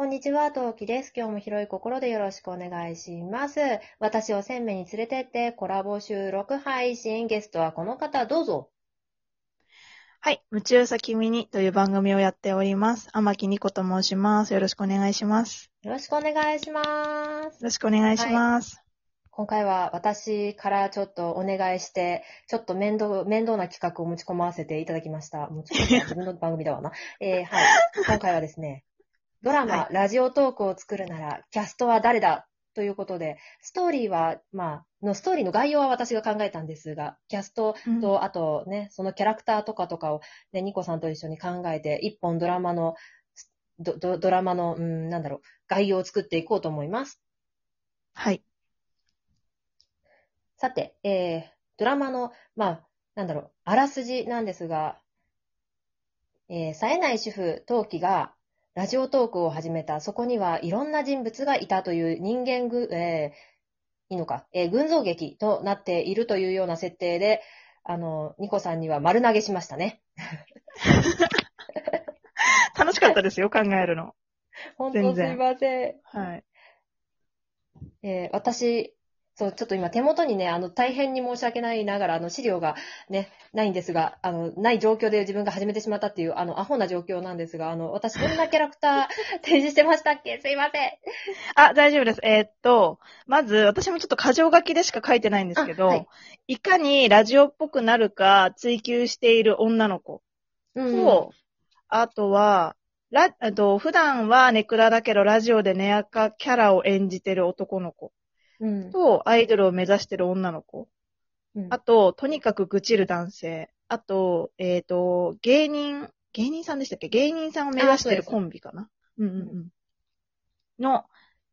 こんにちは、トウキです。今日も広い心でよろしくお願いします。私を鮮明に連れてってコラボ収録配信。ゲストはこの方、どうぞ。はい。夢中さ君にという番組をやっております。天木ニコと申します。よろしくお願いします。よろしくお願いします。よろしくお願いします。今回は私からちょっとお願いして、ちょっと面倒、面倒な企画を持ち込ませていただきました。持ち込ま自分の番組だわな。えー、はい。今回はですね、ドラマ、はラジオトークを作るなら、キャストは誰だ？ということで、ストーリーは、まあ、のストーリーの概要は私が考えたんですが、キャストうんと、あとね、そのキャラクターとかとかを、ね、ニコさんと一緒に考えて、一本ドラマの、ドドドラマの、うん、なんだろう、概要を作っていこうと思います。はい。さて、えー、ドラマの、まあ、なんだろう、あらすじなんですが、えー、冴えない主婦、陶器が、ラジオトークを始めた。そこにはいろんな人物がいたという人間ぐ、えー、いいのか、えー、群像劇となっているというような設定で、あの、ニコさんには丸投げしましたね。楽しかったですよ、考えるの。本当すいません。はい。えー私、そう、ちょっと今手元にね、あの、大変に申し訳ないながら、あの、資料がね、ないんですが、あの、ない状況で自分が始めてしまったっていう、あの、アホな状況なんですが、あの、私、どんなキャラクター 提示してましたっけ？すいません。あ、大丈夫です。えーっと、まず、私もちょっと過剰書きでしか書いてないんですけど、あはいい、かにラジオっぽくなるか追求している女の子うんと、あとは、ラ、あと、普段はネクラだけど、ラジオでネアカキャラを演じてる男の子うん。と、アイドルを目指してる女の子。うんあと、とにかく愚痴る男性。あと、えっ、と、芸人、芸人さんでしたっけ？芸人さんを目指してるコンビかな？うんうんうん。の、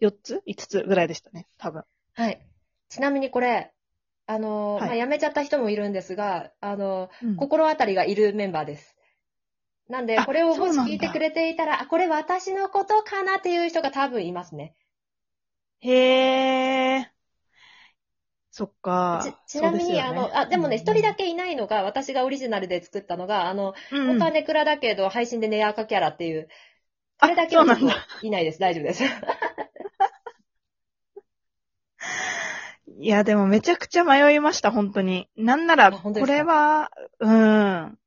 4つ ?5 つぐらいでしたね、多分。はい。ちなみにこれ、あの、はいまあ、辞めちゃった人もいるんですが、あの、うん心当たりがいるメンバーです。なんで、あこれをもし聞いてくれていたら、あ、これ私のことかなっていう人が多分いますね。へー。そっか。ちちなみに、ねあの、あ、でもね、一、人だけ。けいないのが、私がオリジナルで作ったのが、あの、うんうん本当はネクラだけど、配信でネアカキャラっていう、ああれだけはいないです。大丈夫です。いや、でもめちゃくちゃ迷いました、本当に。なんなら、これは、うん。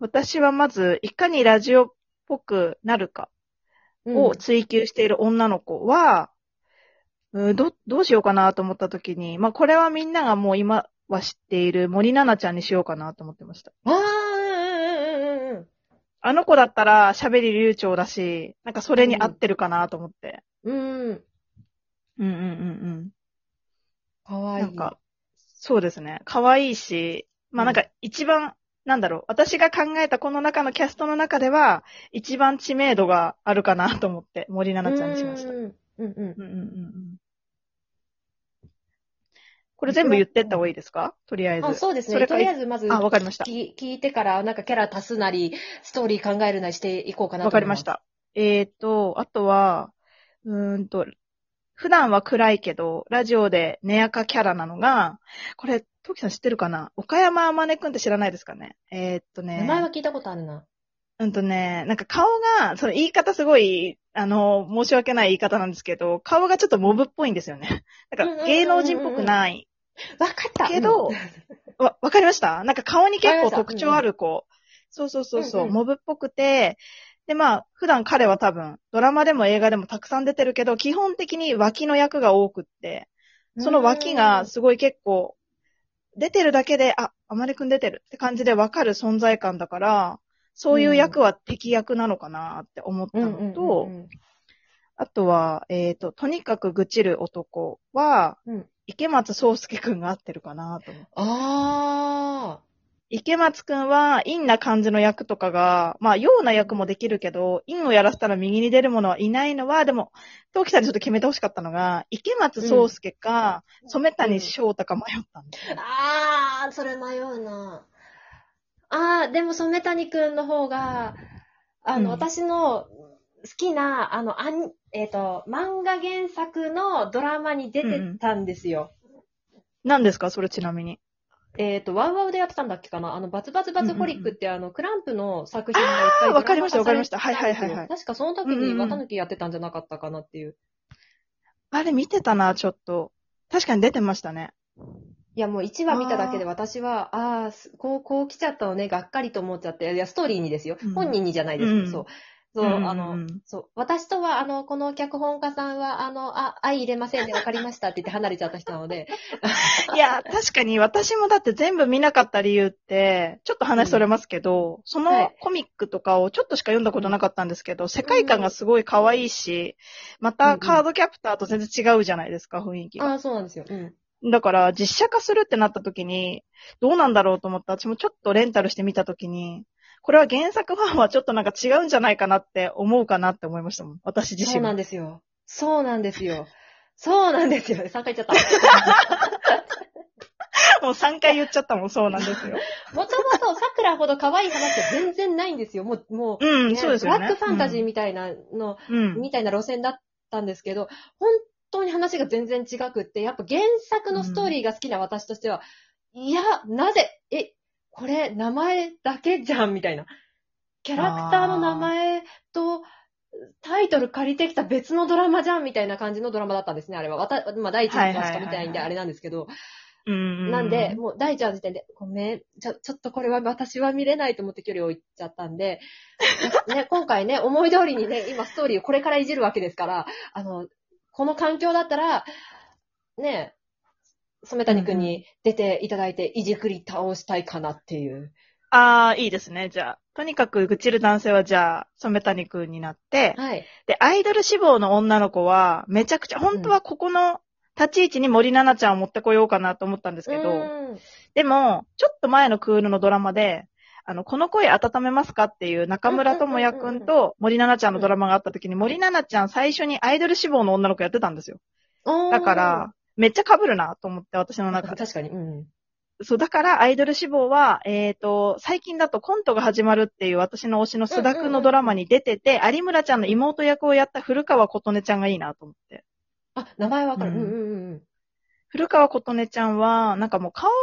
私はまず、いかにラジオっぽくなるかを追求している女の子は、うん、ど、どうしようかなと思った時に、まあ、これはみんながもう今は知っている森七菜ちゃんにしようかなと思ってました。ああ、うんうんうんうんうんあの子だったら喋り流暢だし、なんかそれに合ってるかなと思って。うん。うん。うんうんうんうん。かわいい。なんか、そうですね。可愛いし、まあなんか一番、なんだろう、私が考えたこの中のキャストの中では、一番知名度があるかなと思って、森七菜ちゃんにしました。うんうんうん。うんうんうんうん。これ全部言ってった方がいいですか？とりあえず。あそうですね。とりあえず、まず、あ、わかりました。聞聞いてから、なんかキャラ足すなり、ストーリー考えるなりしていこうかなとわかりまし。た。えーと、あとは、うーんと、普段は暗いけど、ラジオでネアカキャラなのが、これ、トキさん知ってるかな？岡山あまねくんって知らないですかね？えーっとね。名前は聞いたことあるな。うんとね、なんか顔が、その言い方すごい、あの、申し訳ない言い方なんですけど、顔がちょっとモブっぽいんですよね。なんか芸能人っぽくない。わかった。けどうん。わ、わかりました？なんか顔に結構特徴ある子。そうそうそうそう、うんうん。モブっぽくて、で、まあ、普段彼は多分、ドラマでも映画でもたくさん出てるけど、基本的に脇の役が多くって、その脇がすごい結構、出てるだけで、あ、あまねくん出てるって感じでわかる存在感だから、そういう役は敵役なのかなって思ったのと、あとは、えっ、と、とにかく愚痴る男は、うん池松壮介くんが合ってるかなと思って。あ池松くんは、陰な感じの役とかが、まあ、陽な役もできるけど、陰をやらせたら右に出る者はいないのは、でも、陶器さんにちょっと決めてほしかったのが、池松壮介か、染谷翔太か迷ったんだよー。あー、それ迷うな。あー、でも染谷くんの方が、あの、うん私の好きな、あの、あん、えっ、と、漫画原作のドラマに出てたんですよ。何ですか？それちなみに。えっ、と、ワウワウでやってたんだっけかな？あの、バツバツバツホリックって、あの、クランプの作品がいっぱいあーわかりましたわかりましたはいはいはいはい確かその時に綿抜きやってたんじゃなかったかなっていう。あれ見てたな、ちょっと。確かに出てましたね。いや、もう1話見ただけで私は、ああこう、こう来ちゃったのね、がっかりと思っちゃって、いや、ストーリーにですよ。うん本人にじゃないですけど、うんそう。そう、うんうんうんあの、そう。私とは、あの、この脚本家さんは、あの、あ、相入れませんで、わかりましたって言って離れちゃった人なので、いや、確かに私もだって全部見なかった理由って、ちょっと話それますけど、そはいのコミックとかをちょっとしか読んだことなかったんですけど、世界観がすごい可愛いし、またカードキャプターと全然違うじゃないですか、雰囲気が。ああ、そうなんですよ。うん。だから、実写化するってなった時に、どうなんだろうと思った私もちょっとレンタルしてみた時に、これは原作ファンはちょっとなんか違うんじゃないかなって思うかなって思いましたもん。私自身もそうなん。ですよ。そうなんですよ。そうなんですよ。3回言っちゃった。もう3回言っちゃったもん、そうなんですよ。もともと桜ほど可愛い話は全然ないんですよ。もう、もう、うん、ねそうですよね。ブラックファンタジーみたいなの、うん。みたいな路線だったんですけど、本当に話が全然違くって、やっぱ原作のストーリーが好きな私としては、いや、なぜ、え、これ名前だけじゃんみたいな。キャラクターの名前と、タイトル借りてきた別のドラマじゃんみたいな感じのドラマだったんですね、あれは。わたまあ、第一話しか見てないんであれなんですけど。うん。なんで、、もう第一話の時点で、ごめん、ちょ、ちょっとこれは私は見れないと思って距離を置いちゃったんで、ね、今回ね、思い通りにね、今ストーリーをこれからいじるわけですから、あの、この環境だったら、ね、染谷くんに出ていただいて、いじくり倒したいかなっていう。ああ、いいですね。じゃあ、とにかく愚痴る男性はじゃあ、染谷くんになって、はい。で、アイドル志望の女の子は、めちゃくちゃ、本当はここの立ち位置に森七菜ちゃんを持ってこようかなと思ったんですけど、うんでも、ちょっと前のクールのドラマで、あの、この声温めますかっていう中村智也くんと森七菜ちゃんのドラマがあった時に、森七菜ちゃん最初にアイドル志望の女の子やってたんですよ。だから、めっちゃ被るなと思って、私のうん、中で。確かに。うん。そう、だからアイドル志望は、えっ、と、最近だとコントが始まるっていう私の推しの須田くんのドラマに出てて、有村ちゃんの妹役をやった古川琴音ちゃんがいいなと思って。あ、名前わかる。ううんんうんうん古川琴音ちゃんは、なんかもう顔が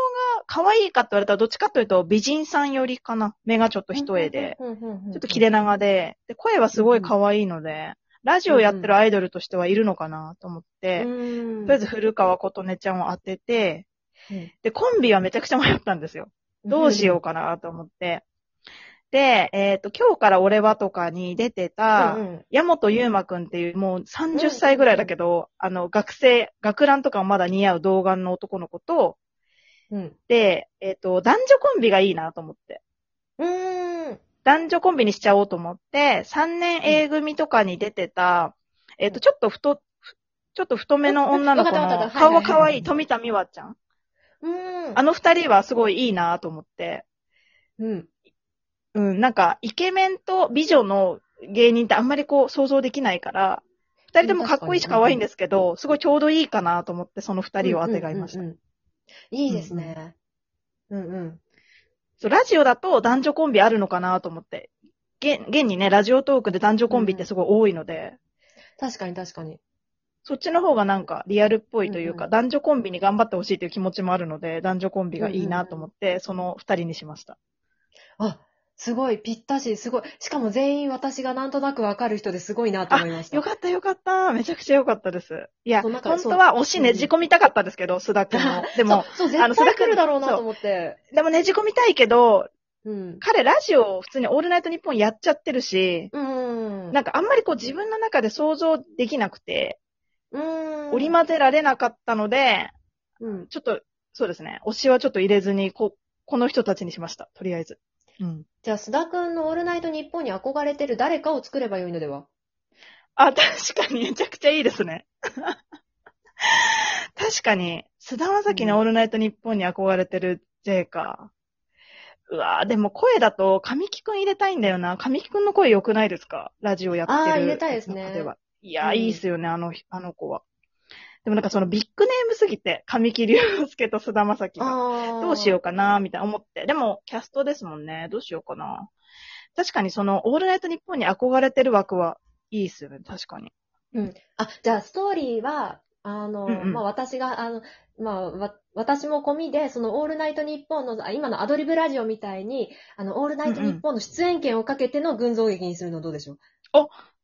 可愛いかって言われたらどっちかというと美人さんよりかな。目がちょっとうん。一重で、ちょっと切れ長で、で、声はすごい可愛いので、ラジオやってるアイドルとしてはいるのかなと思って、うん、とりあえず古川琴音ちゃんを当てて、うんで、コンビはめちゃくちゃ迷ったんですよ。どうしようかなと思って。で、えっ、と、今日から俺はとかに出てた、山本優馬くんっていう、もう30歳ぐらいだけど、あの、学生、学ランとかもまだ似合う童顔の男の子と、うん。で、えっ、と、男女コンビがいいなと思って。うーん。男女コンビにしちゃおうと思って、3年 A 組とかに出てた、えっ、と、ちょっと太、ふちょっと太めの女の子の顔は可愛い富田美和ちゃん。うん。あの二人はすごいいいなと思って。うん。うん、なんか、イケメンと美女の芸人ってあんまりこう想像できないから、二人ともかっこいいし可愛いんですけど、すごいちょうどいいかなと思って、その二人を当てがいました。うんうんうんいいですね。うんうん。そうラジオだと男女コンビあるのかなと思って。現現にね、ラジオトークで男女コンビってすごい多いので、確かに確かに。そっちの方がなんかリアルっぽいというか、うんうん男女コンビに頑張ってほしいという気持ちもあるので、男女コンビがいいなと思って、その二人にしました。あ、すごい、ぴったし、すごい。しかも全員私がなんとなくわかる人ですごいなと思いました。よかったよかった。めちゃくちゃよかったです。いや、本当は推しねじ込みたかったですけど、須田くんの。でも、そう、そうあの絶対来るだろうなと思って。でもねじ込みたいけど、うん。彼ラジオを普通にオールナイトニッポンやっちゃってるし、うん。なんかあんまりこう自分の中で想像できなくて、うん。織り交ぜられなかったので、うん。ちょっと、そうですね、推しはちょっと入れずに、こ、この人たちにしました。とりあえず。うん。じゃあ、須田くんのオールナイト日本に憧れてる誰かを作ればよいのでは？あ、確かにめちゃくちゃいいですね。確かに、菅田将暉のオールナイトニッポンに憧れてる J か。うわぁ、でも声だと、神木くん入れたいんだよな。神木くんの声良くないですか？ラジオやってる。あー入れたいですね。いやー、うんいいっすよね、あの、あの子は。でもなんかそのビッグネームすぎて、神木隆之介と菅田将暉が。あどうしよう。うかな、みたいな思って。でも、キャストですもんね。どうしようかな。確かにその、オールナイトニッポンに憧れてる枠はいいっすよね、確かに。あ、じゃあ、ストーリーは、あの、うんうんまあ、私が、あの、まあ、わ、私も込みで、その、オールナイトニッポンの、あ今のアドリブラジオみたいに、あの、オールナイトニッポンの出演権をかけての群像劇にするのどうでしょう？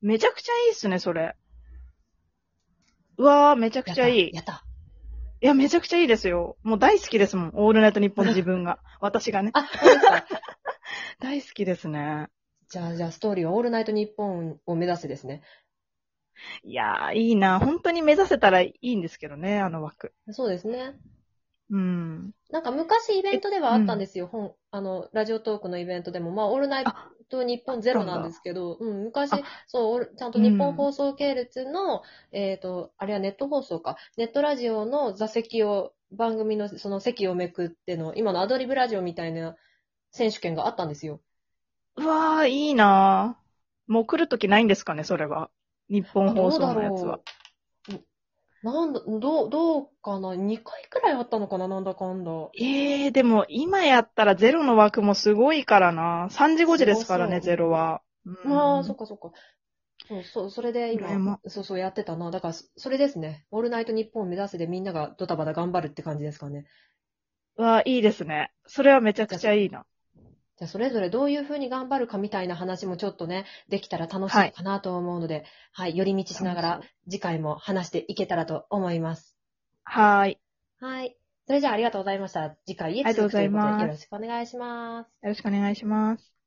めちゃくちゃいいっすね、それ。うわー、めちゃくちゃいい。いやった。やったや、めちゃくちゃいいですよ。もう大好きですもん。オールナイトニッポン自分が。私がね。あ、そうですか。大好きですね。じゃあ、じゃあ、ストーリーはオールナイトニッポンを目指せですね。いやー、いいな。本当に目指せたらいいんですけどね、あの枠。そうですね。うん。なんか昔イベントではあったんですよ。本、あの、ラジオトークのイベントでも、まあ、オールナイト日本ゼロなんですけど、うん、昔あ、そうオール、ちゃんと日本放送系列の、えっ、と、あれはネット放送か、ネットラジオの座席を、番組のその席をめくっての、今のアドリブラジオみたいな選手権があったんですよ。うわー、いいなもう来るときないんですかね、それは。日本放送のやつは。なんだ、どう、どうかな ?2 回くらいあったのかな？なんだかんだ。えー、でも今やったらゼロの枠もすごいからな。3時5時ですからね、ゼロは。うんまあ、そっかそっか。そう、そう、それで今、そうそうやってたな。だから、そそれですね。オールナイトニッポンを目指すでみんながドタバタ頑張るって感じですかね。うわー、いいですね。それはめちゃくちゃいいな。じゃあ、それぞれどういうふうに頑張るかみたいな話もちょっとね、できたら楽しいかなと思うので、はい、寄り道しながら次回も話していけたらと思います。はーい。はい。それじゃあありがとうございました。次回へありがとうございます続くということでよろしくお願いします。よろしくお願いします。